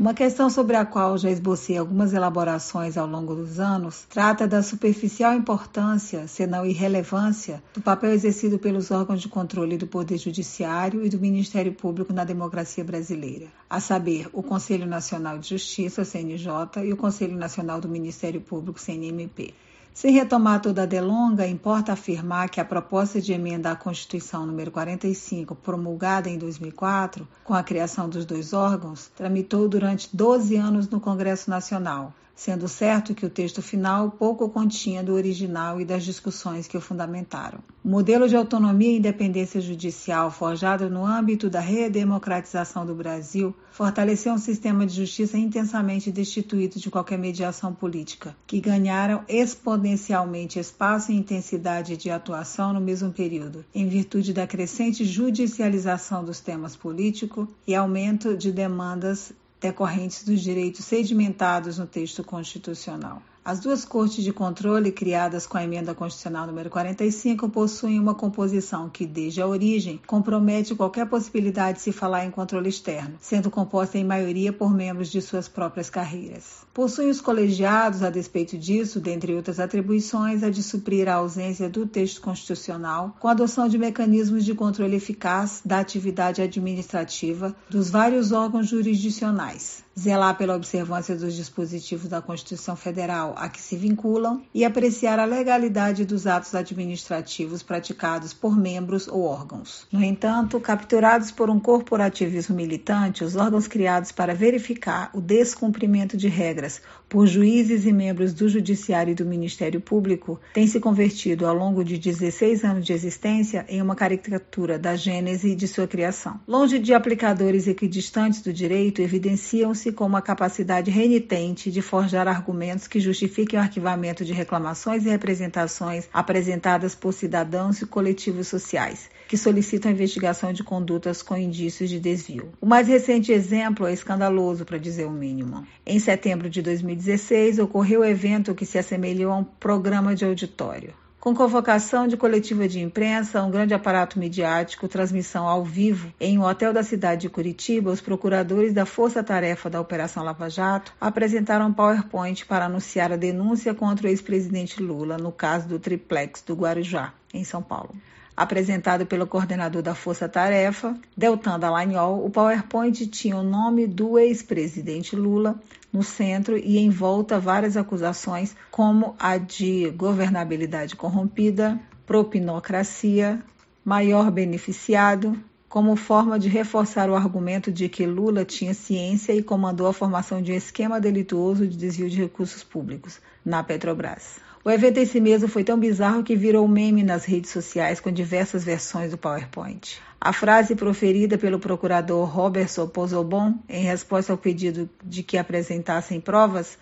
Uma questão sobre a qual já esbocei algumas elaborações ao longo dos anos trata da superficial importância, se não irrelevância, do papel exercido pelos órgãos de controle do Poder Judiciário e do Ministério Público na democracia brasileira, a saber, o Conselho Nacional de Justiça, CNJ, e o Conselho Nacional do Ministério Público, CNMP. Sem retomar toda a delonga, importa afirmar que a proposta de emenda à Constituição número 45, promulgada em 2004, com a criação dos dois órgãos, tramitou durante 12 anos no Congresso Nacional, sendo certo que o texto final pouco continha do original e das discussões que o fundamentaram. O modelo de autonomia e independência judicial forjado no âmbito da redemocratização do Brasil fortaleceu um sistema de justiça intensamente destituído de qualquer mediação política, que ganharam exponencialmente espaço e intensidade de atuação no mesmo período, em virtude da crescente judicialização dos temas políticos e aumento de demandas decorrentes dos direitos sedimentados no texto constitucional. As duas cortes de controle criadas com a emenda constitucional número 45 possuem uma composição que, desde a origem, compromete qualquer possibilidade de se falar em controle externo, sendo composta em maioria por membros de suas próprias carreiras. Possuem os colegiados, a despeito disso, dentre outras atribuições, a de suprir a ausência do texto constitucional com a adoção de mecanismos de controle eficaz da atividade administrativa dos vários órgãos jurisdicionais, zelar pela observância dos dispositivos da Constituição Federal a que se vinculam e apreciar a legalidade dos atos administrativos praticados por membros ou órgãos. No entanto, capturados por um corporativismo militante, os órgãos criados para verificar o descumprimento de regras por juízes e membros do Judiciário e do Ministério Público têm se convertido ao longo de 16 anos de existência em uma caricatura da gênese de sua criação. Longe de aplicadores equidistantes do direito, evidenciam-se com uma capacidade renitente de forjar argumentos que justifiquem o arquivamento de reclamações e representações apresentadas por cidadãos e coletivos sociais, que solicitam a investigação de condutas com indícios de desvio. O mais recente exemplo é escandaloso, para dizer o mínimo. Em setembro de 2016, ocorreu o evento que se assemelhou a um programa de auditório com convocação de coletiva de imprensa, um grande aparato midiático, transmissão ao vivo, em um hotel da cidade de Curitiba, os procuradores da Força Tarefa da Operação Lava Jato apresentaram um PowerPoint para anunciar a denúncia contra o ex-presidente Lula no caso do triplex do Guarujá, em São Paulo apresentado pelo coordenador da Força Tarefa, Deltan Dallagnol, o PowerPoint tinha o nome do ex-presidente Lula no centro e em volta várias acusações, como a de governabilidade corrompida, propinocracia, maior beneficiado, como forma de reforçar o argumento de que Lula tinha ciência e comandou a formação de um esquema delituoso de desvio de recursos públicos na Petrobras. O evento em si mesmo foi tão bizarro que virou meme nas redes sociais com diversas versões do PowerPoint. A frase proferida pelo procurador Robertson Pozobon em resposta ao pedido de que apresentassem provas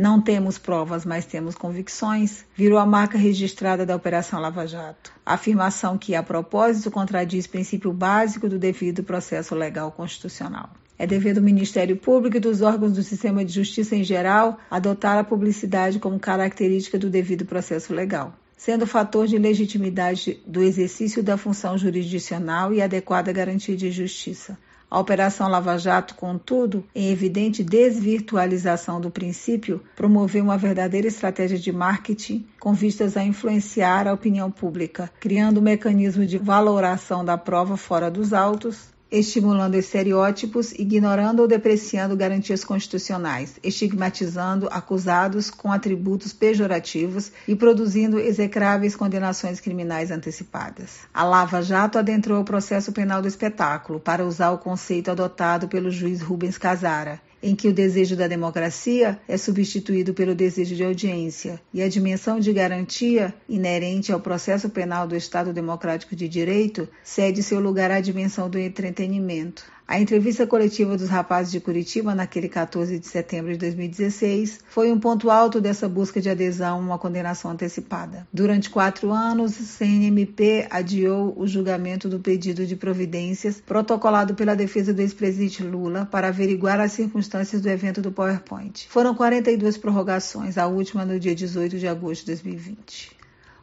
não temos provas, mas temos convicções, virou a marca registrada da Operação Lava Jato. Afirmação que, a propósito, contradiz princípio básico do devido processo legal constitucional. É dever do Ministério Público e dos órgãos do sistema de justiça em geral adotar a publicidade como característica do devido processo legal, sendo fator de legitimidade do exercício da função jurisdicional e adequada garantia de justiça. A Operação Lava Jato, contudo, em evidente desvirtualização do princípio, promoveu uma verdadeira estratégia de marketing com vistas a influenciar a opinião pública, criando um mecanismo de valoração da prova fora dos autos, estimulando estereótipos, ignorando ou depreciando garantias constitucionais, estigmatizando acusados com atributos pejorativos e produzindo execráveis condenações criminais antecipadas. A Lava Jato adentrou o processo penal do espetáculo para usar o conceito adotado pelo juiz Rubens Casara, em que o desejo da democracia é substituído pelo desejo de audiência e a dimensão de garantia inerente ao processo penal do Estado Democrático de Direito cede seu lugar à dimensão do entretenimento. A entrevista coletiva dos rapazes de Curitiba, naquele 14 de setembro de 2016, foi um ponto alto dessa busca de adesão a uma condenação antecipada. Durante quatro anos, o CNMP adiou o julgamento do pedido de providências protocolado pela defesa do ex-presidente Lula para averiguar as circunstâncias do evento do PowerPoint. Foram 42 prorrogações, a última no dia 18 de agosto de 2020.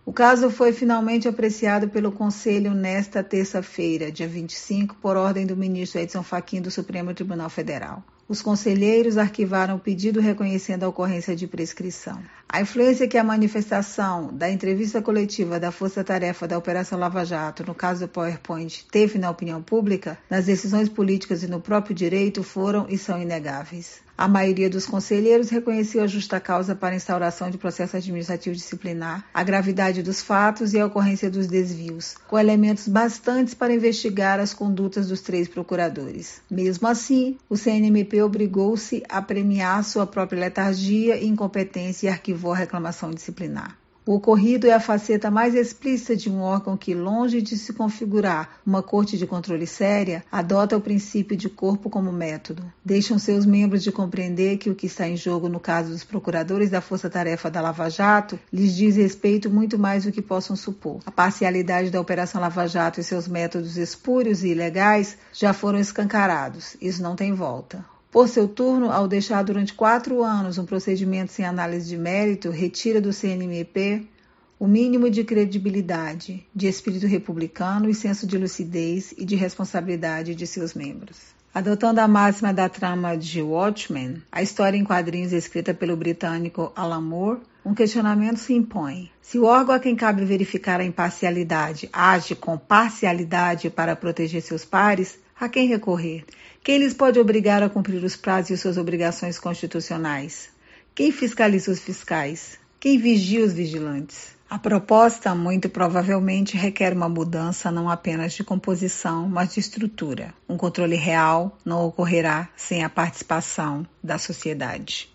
O caso foi finalmente apreciado pelo Conselho nesta terça-feira, dia 25, por ordem do ministro Edson Fachin do Supremo Tribunal Federal. Os conselheiros arquivaram o pedido reconhecendo a ocorrência de prescrição. A influência que a manifestação da entrevista coletiva da Força Tarefa da Operação Lava Jato, no caso do PowerPoint, teve na opinião pública, nas decisões políticas e no próprio direito foram e são inegáveis. A maioria dos conselheiros reconheceu a justa causa para a instauração de processo administrativo disciplinar, a gravidade dos fatos e a ocorrência dos desvios, com elementos bastantes para investigar as condutas dos três procuradores. Mesmo assim, o CNMP obrigou-se a premiar sua própria letargia, incompetência e arquivou a reclamação disciplinar. O ocorrido é a faceta mais explícita de um órgão que, longe de se configurar uma corte de controle séria, adota o princípio de corpo como método. Deixam seus membros de compreender que o que está em jogo no caso dos procuradores da Força Tarefa da Lava Jato lhes diz respeito muito mais do que possam supor. A parcialidade da Operação Lava Jato e seus métodos espúrios e ilegais já foram escancarados. Isso não tem volta. Por seu turno, ao deixar durante quatro anos um procedimento sem análise de mérito, retira do CNMP o mínimo de credibilidade, de espírito republicano e senso de lucidez e de responsabilidade de seus membros. Adotando a máxima da trama de Watchmen, a história em quadrinhos escrita pelo britânico Alan Moore, um questionamento se impõe. Se o órgão a quem cabe verificar a imparcialidade age com parcialidade para proteger seus pares, a quem recorrer? Quem lhes pode obrigar a cumprir os prazos e suas obrigações constitucionais? Quem fiscaliza os fiscais? Quem vigia os vigilantes? A proposta, muito provavelmente, requer uma mudança não apenas de composição, mas de estrutura. Um controle real não ocorrerá sem a participação da sociedade.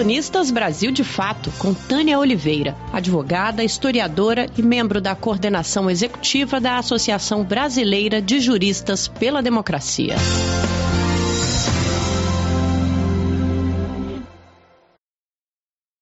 Colunistas Brasil de Fato, com Tânia Oliveira, advogada, historiadora e membro da coordenação executiva da Associação Brasileira de Juristas pela Democracia.